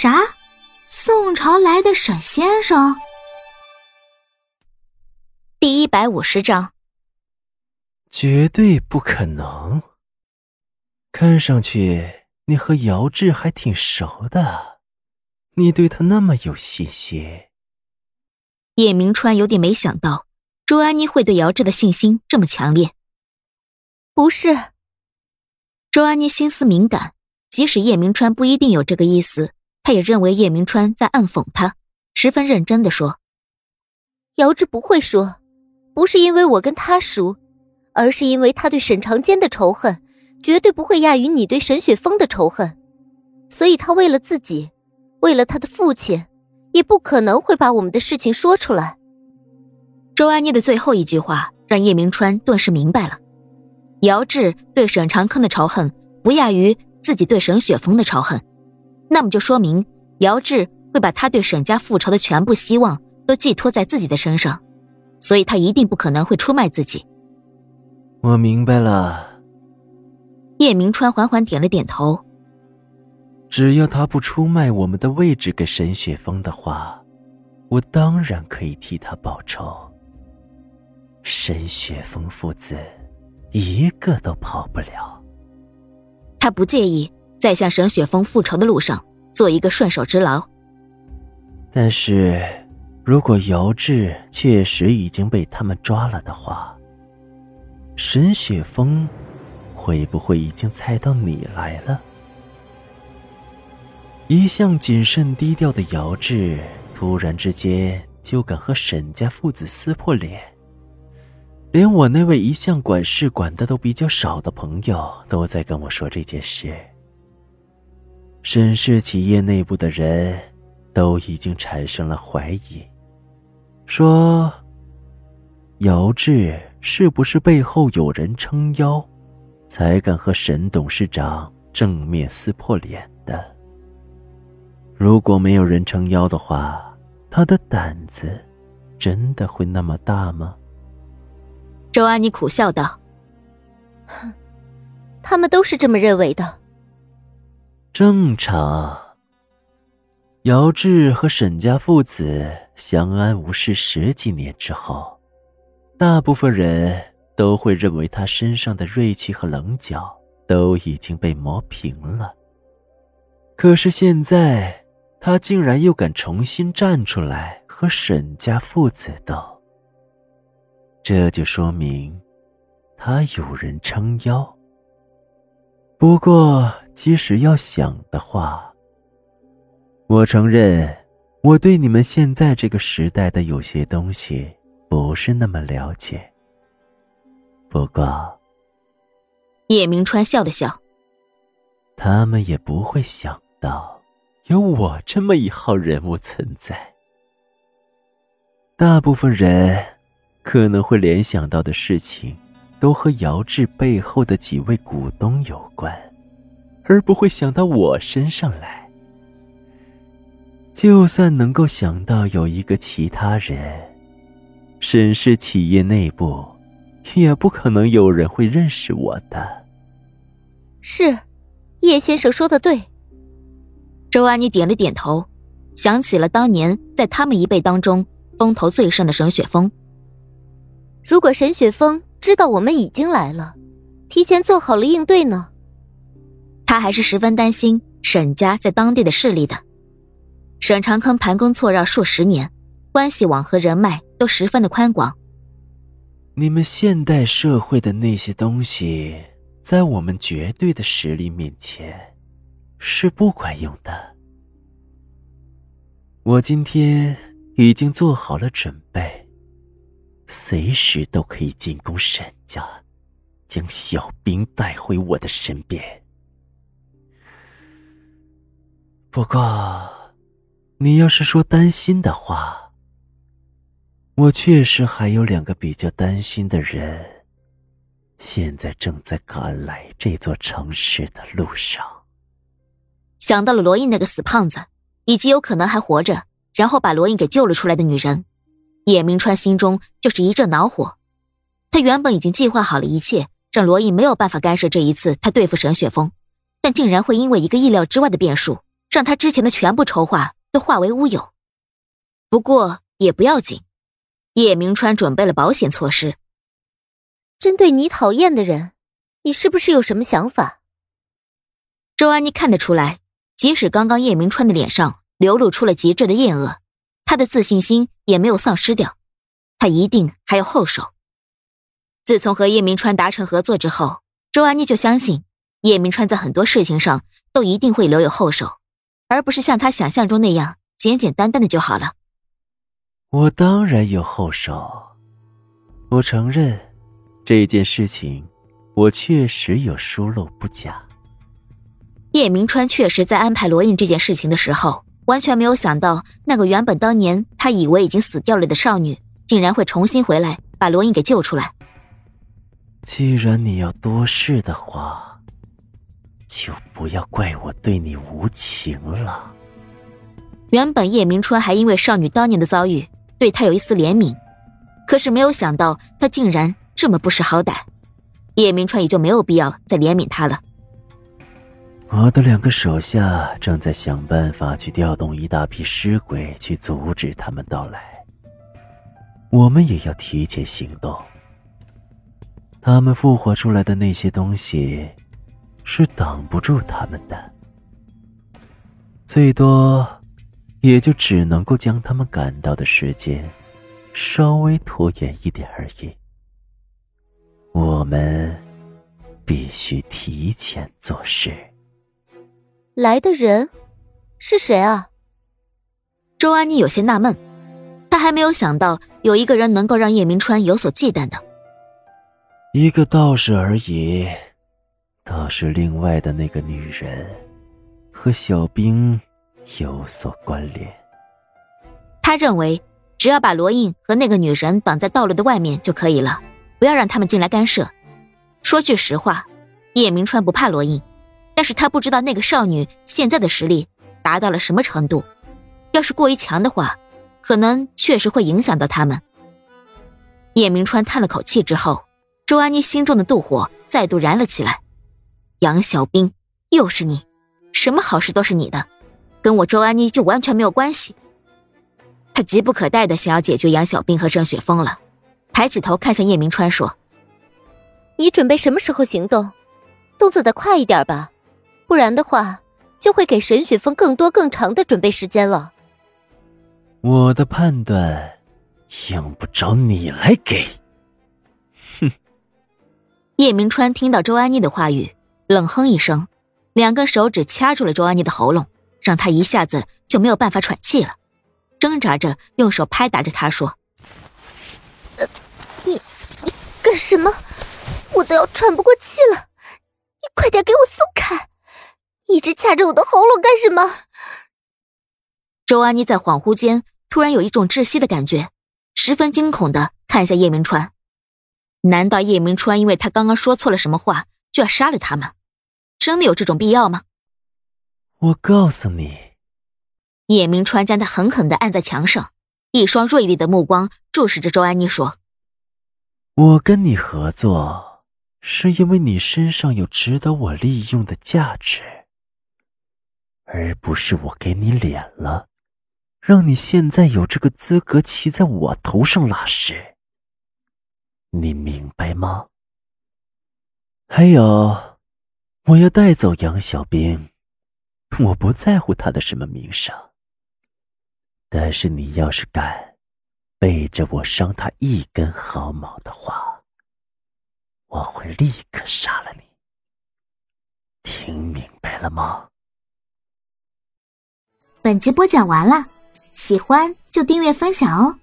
啥？宋朝来的沈先生？第一百五十章。绝对不可能。看上去你和姚志还挺熟的，你对他那么有信心。叶明川有点没想到周安妮会对姚志的信心这么强烈。不是，周安妮心思敏感，即使叶明川不一定有这个意思，他也认为叶明川在暗讽他，十分认真的说：“姚志不会说，不是因为我跟他熟。”而是因为他对沈长坚的仇恨，绝对不会亚于你对沈雪峰的仇恨，所以他为了自己，为了他的父亲，也不可能会把我们的事情说出来。周安妮的最后一句话让叶明川顿时明白了，姚志对沈长坑的仇恨不亚于自己对沈雪峰的仇恨，那么就说明姚志会把他对沈家复仇的全部希望都寄托在自己的身上，所以他一定不可能会出卖自己。我明白了。叶明川缓缓点了点头。只要他不出卖我们的位置给沈雪峰的话，我当然可以替他报仇。沈雪峰父子一个都跑不了。他不介意在向沈雪峰复仇的路上做一个顺手之劳。但是，如果姚志确实已经被他们抓了的话，沈雪峰，会不会已经猜到你来了？一向谨慎低调的姚志，突然之间就敢和沈家父子撕破脸，连我那位一向管事管的都比较少的朋友，都在跟我说这件事。沈氏企业内部的人都已经产生了怀疑，说姚志。是不是背后有人撑腰，才敢和沈董事长正面撕破脸的？如果没有人撑腰的话，他的胆子真的会那么大吗？周安妮苦笑道：“哼，他们都是这么认为的。正常。姚志和沈家父子相安无事十几年之后。”大部分人都会认为他身上的锐气和棱角都已经被磨平了。可是现在，他竟然又敢重新站出来和沈家父子斗，这就说明他有人撑腰。不过，即使要想的话，我承认我对你们现在这个时代的有些东西。不是那么了解。不过，叶明川笑了笑。他们也不会想到有我这么一号人物存在。大部分人可能会联想到的事情，都和姚志背后的几位股东有关，而不会想到我身上来。就算能够想到有一个其他人。沈氏企业内部，也不可能有人会认识我的。是，叶先生说的对。周安妮点了点头，想起了当年在他们一辈当中风头最盛的沈雪峰。如果沈雪峰知道我们已经来了，提前做好了应对呢？他还是十分担心沈家在当地的势力的。沈长坑盘根错绕数十年，关系网和人脉。都十分的宽广。你们现代社会的那些东西，在我们绝对的实力面前，是不管用的。我今天已经做好了准备，随时都可以进攻沈家，将小兵带回我的身边。不过，你要是说担心的话，我确实还有两个比较担心的人，现在正在赶来这座城市的路上。想到了罗印那个死胖子，以及有可能还活着，然后把罗印给救了出来的女人，叶明川心中就是一阵恼火。他原本已经计划好了一切，让罗印没有办法干涉这一次他对付沈雪峰，但竟然会因为一个意料之外的变数，让他之前的全部筹划都化为乌有。不过也不要紧，叶明川准备了保险措施。针对你讨厌的人，你是不是有什么想法？周安妮看得出来，即使刚刚叶明川的脸上流露出了极致的厌恶，他的自信心也没有丧失掉，他一定还有后手。自从和叶明川达成合作之后，周安妮就相信叶明川在很多事情上都一定会留有后手，而不是像他想象中那样简简单单的就好了。我当然有后手，我承认这件事情，我确实有疏漏不假。叶明川确实在安排罗印这件事情的时候，完全没有想到那个原本当年他以为已经死掉了的少女，竟然会重新回来把罗印给救出来。既然你要多事的话，就不要怪我对你无情了。原本叶明川还因为少女当年的遭遇。对他有一丝怜悯，可是没有想到他竟然这么不识好歹，叶明川也就没有必要再怜悯他了。我的两个手下正在想办法去调动一大批尸鬼去阻止他们到来，我们也要提前行动。他们复活出来的那些东西，是挡不住他们的，最多。也就只能够将他们赶到的时间稍微拖延一点而已。我们必须提前做事。来的人是谁啊？周安妮有些纳闷，她还没有想到有一个人能够让叶明川有所忌惮的。一个道士而已，倒是另外的那个女人和小兵。有所关联。他认为，只要把罗印和那个女人挡在道路的外面就可以了，不要让他们进来干涉。说句实话，叶明川不怕罗印，但是他不知道那个少女现在的实力达到了什么程度。要是过于强的话，可能确实会影响到他们。叶明川叹了口气之后，周安妮心中的妒火再度燃了起来。杨小兵，又是你，什么好事都是你的。跟我周安妮就完全没有关系。他急不可待的想要解决杨小兵和郑雪峰了，抬起头看向叶明川说：“你准备什么时候行动？动作得快一点吧，不然的话就会给沈雪峰更多更长的准备时间了。”我的判断用不着你来给。哼！叶明川听到周安妮的话语，冷哼一声，两根手指掐住了周安妮的喉咙。让她一下子就没有办法喘气了，挣扎着用手拍打着她说：“呃，你你干什么？我都要喘不过气了，你快点给我松开！一直掐着我的喉咙干什么？”周安妮在恍惚间突然有一种窒息的感觉，十分惊恐的看向叶明川。难道叶明川因为他刚刚说错了什么话就要杀了他吗？真的有这种必要吗？我告诉你，叶明川将他狠狠的按在墙上，一双锐利的目光注视着周安妮，说：“我跟你合作，是因为你身上有值得我利用的价值，而不是我给你脸了，让你现在有这个资格骑在我头上拉屎。你明白吗？还有，我要带走杨小兵。”我不在乎他的什么名声，但是你要是敢背着我伤他一根毫毛的话，我会立刻杀了你。听明白了吗？本集播讲完了，喜欢就订阅分享哦。